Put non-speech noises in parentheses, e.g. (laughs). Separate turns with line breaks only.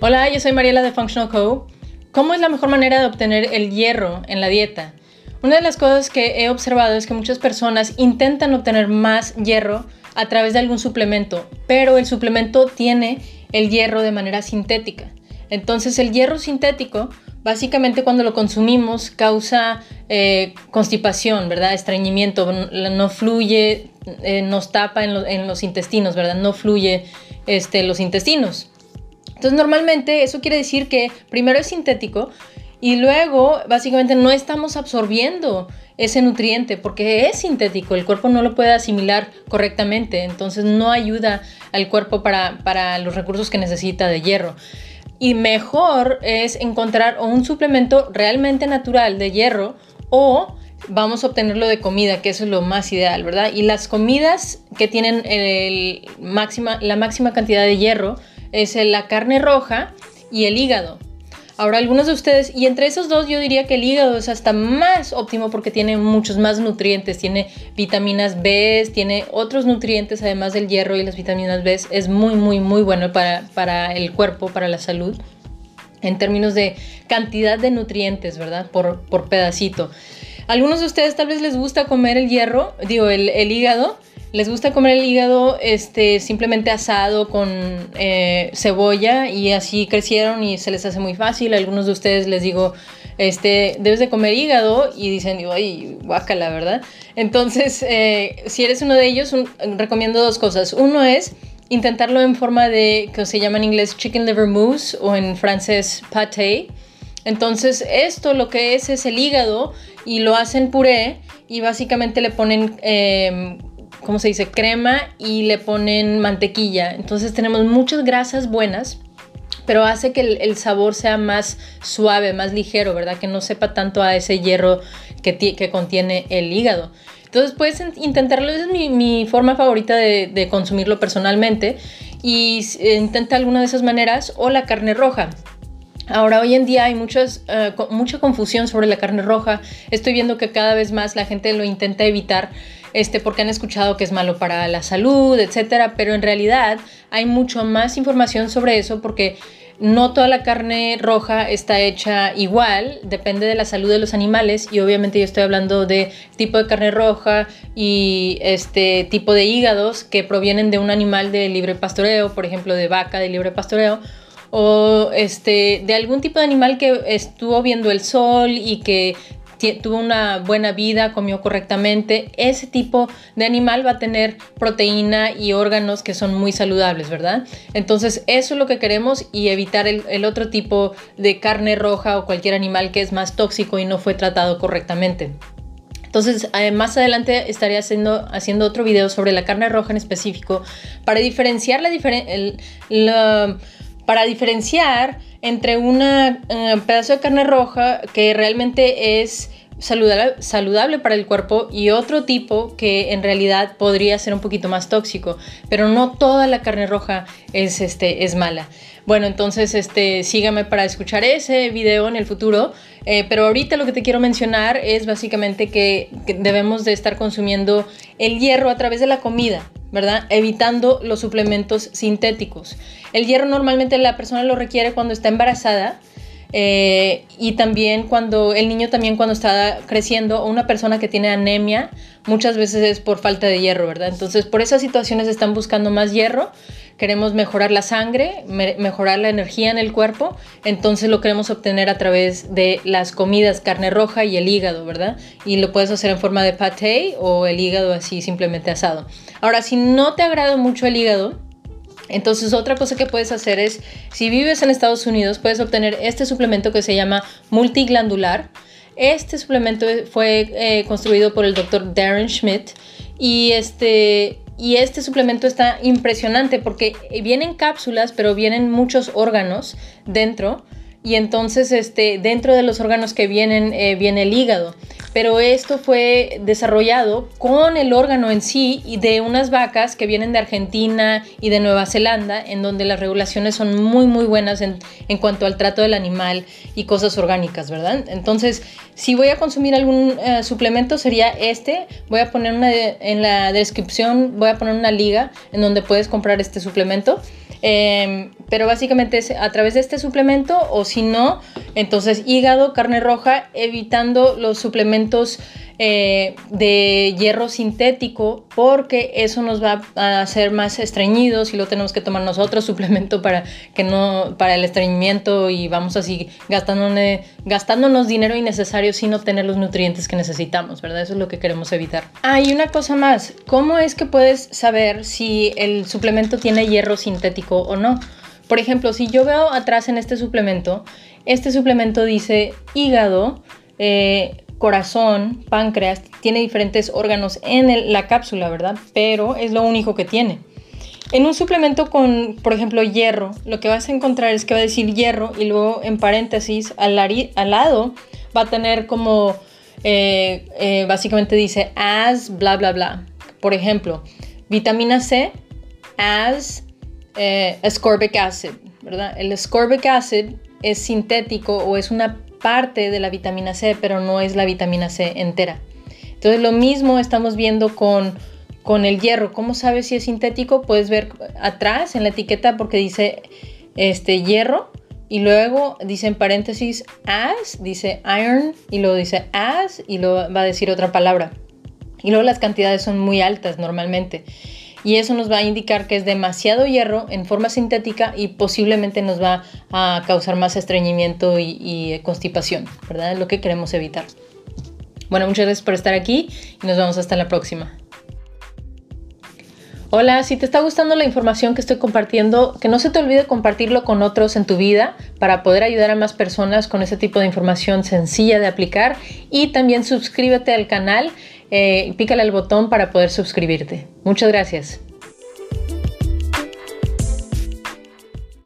Hola, yo soy Mariela de Functional Co. ¿Cómo es la mejor manera de obtener el hierro en la dieta? Una de las cosas que he observado es que muchas personas intentan obtener más hierro a través de algún suplemento, pero el suplemento tiene el hierro de manera sintética. Entonces el hierro sintético básicamente cuando lo consumimos causa eh, constipación, ¿verdad? Estreñimiento, no fluye, eh, nos tapa en, los intestinos, ¿verdad? No fluye este, los intestinos. Entonces normalmente eso quiere decir que primero es sintético y luego básicamente no estamos absorbiendo ese nutriente porque es sintético, el cuerpo no lo puede asimilar correctamente, entonces no ayuda al cuerpo para, para los recursos que necesita de hierro. Y mejor es encontrar un suplemento realmente natural de hierro o vamos a obtenerlo de comida, que eso es lo más ideal, ¿verdad? Y las comidas que tienen el máxima, la máxima cantidad de hierro es la carne roja y el hígado. Ahora, algunos de ustedes, y entre esos dos yo diría que el hígado es hasta más óptimo porque tiene muchos más nutrientes, tiene vitaminas B, tiene otros nutrientes además del hierro y las vitaminas B, es muy, muy, muy bueno para, para el cuerpo, para la salud, en términos de cantidad de nutrientes, ¿verdad? Por, por pedacito. Algunos de ustedes tal vez les gusta comer el hierro, digo, el, el hígado, les gusta comer el hígado este, simplemente asado con eh, cebolla y así crecieron y se les hace muy fácil. algunos de ustedes les digo, este, debes de comer hígado y dicen, ay, guácala, ¿verdad? Entonces, eh, si eres uno de ellos, recomiendo dos cosas. Uno es intentarlo en forma de, que se llama en inglés chicken liver mousse o en francés pâté. Entonces, esto lo que es es el hígado y lo hacen puré y básicamente le ponen... Eh, ¿cómo se dice? Crema y le ponen mantequilla. Entonces tenemos muchas grasas buenas, pero hace que el, sabor sea más suave, más ligero, ¿verdad? Que no sepa tanto a ese hierro que, que contiene el hígado. Entonces puedes intentarlo, esa es mi, forma favorita de, consumirlo personalmente y intenta alguna de esas maneras o la carne roja. Ahora, hoy en día hay muchas, eh, mucha confusión sobre la carne roja. Estoy viendo que cada vez más la gente lo intenta evitar este, porque han escuchado que es malo para la salud, etcétera, pero en realidad hay mucho más información sobre eso porque no toda la carne roja está hecha igual, depende de la salud de los animales y obviamente yo estoy hablando de tipo de carne roja y este tipo de hígados que provienen de un animal de libre pastoreo, por ejemplo de vaca de libre pastoreo o este de algún tipo de animal que estuvo viendo el sol y que tuvo una buena vida, comió correctamente, ese tipo de animal va a tener proteína y órganos que son muy saludables, ¿verdad? Entonces eso es lo que queremos y evitar el, otro tipo de carne roja o cualquier animal que es más tóxico y no fue tratado correctamente. Entonces, eh, más adelante estaré haciendo, haciendo otro video sobre la carne roja en específico para diferenciar la, para diferenciar entre un eh, pedazo de carne roja que realmente es saludable, para el cuerpo y otro tipo que en realidad podría ser un poquito más tóxico, pero no toda la carne roja es, este, es mala. Bueno, entonces este, sígame para escuchar ese video en el futuro, eh, pero ahorita lo que te quiero mencionar es básicamente que, que debemos de estar consumiendo el hierro a través de la comida. ¿verdad? Evitando los suplementos sintéticos. El hierro normalmente la persona lo requiere cuando está embarazada eh, y también cuando el niño también cuando está creciendo o una persona que tiene anemia muchas veces es por falta de hierro, ¿verdad? Entonces por esas situaciones están buscando más hierro, queremos mejorar la sangre, mejorar la energía en el cuerpo, entonces lo queremos obtener a través de las comidas, carne roja y el hígado, ¿verdad? Y lo puedes hacer en forma de pate o el hígado así simplemente asado. Ahora, si no te agrada mucho el hígado, entonces otra cosa que puedes hacer es, si vives en Estados Unidos, puedes obtener este suplemento que se llama multiglandular. Este suplemento fue eh, construido por el doctor Darren Schmidt y este, y este suplemento está impresionante porque vienen cápsulas, pero vienen muchos órganos dentro y entonces este, dentro de los órganos que vienen eh, viene el hígado. Pero esto fue desarrollado con el órgano en sí y de unas vacas que vienen de Argentina y de Nueva Zelanda, en donde las regulaciones son muy, muy buenas en, en cuanto al trato del animal y cosas orgánicas, ¿verdad? Entonces, si voy a consumir algún eh, suplemento sería este. Voy a poner una en la descripción, voy a poner una liga en donde puedes comprar este suplemento. Em, pero básicamente es a través de este suplemento o si no, entonces hígado, carne roja, evitando los suplementos eh, de hierro sintético porque eso nos va a hacer más estreñidos y lo tenemos que tomar nosotros (laughs) suplemento para que no para el estreñimiento y vamos así gastándonos, gastándonos dinero innecesario sin obtener los nutrientes que necesitamos, ¿verdad? Eso es lo que queremos evitar. Ah, y una cosa más, ¿cómo es que puedes saber si el suplemento tiene hierro sintético o no? Por ejemplo, si yo veo atrás en este suplemento, este suplemento dice hígado, eh, corazón, páncreas, tiene diferentes órganos en la cápsula, ¿verdad? Pero es lo único que tiene. En un suplemento con, por ejemplo, hierro, lo que vas a encontrar es que va a decir hierro y luego en paréntesis al, lado va a tener como, eh, eh, básicamente dice as, bla, bla, bla. Por ejemplo, vitamina C, as eh, ascorbic acid, ¿verdad? El ascorbic acid es sintético o es una parte de la vitamina C, pero no es la vitamina C entera. Entonces lo mismo estamos viendo con, con el hierro. ¿Cómo sabes si es sintético? Puedes ver atrás en la etiqueta porque dice este hierro y luego dice en paréntesis as, dice iron y luego dice as y luego va a decir otra palabra. Y luego las cantidades son muy altas normalmente y eso nos va a indicar que es demasiado hierro en forma sintética y posiblemente nos va a causar más estreñimiento y, constipación, ¿verdad? Es lo que queremos evitar. Bueno, muchas gracias por estar aquí y nos vemos hasta la próxima. Hola, si te está gustando la información que estoy compartiendo, que no se te olvide compartirlo con otros en tu vida para poder ayudar a más personas con ese tipo de información sencilla de aplicar y también suscríbete al canal eh, pícale al botón para poder suscribirte. Muchas gracias.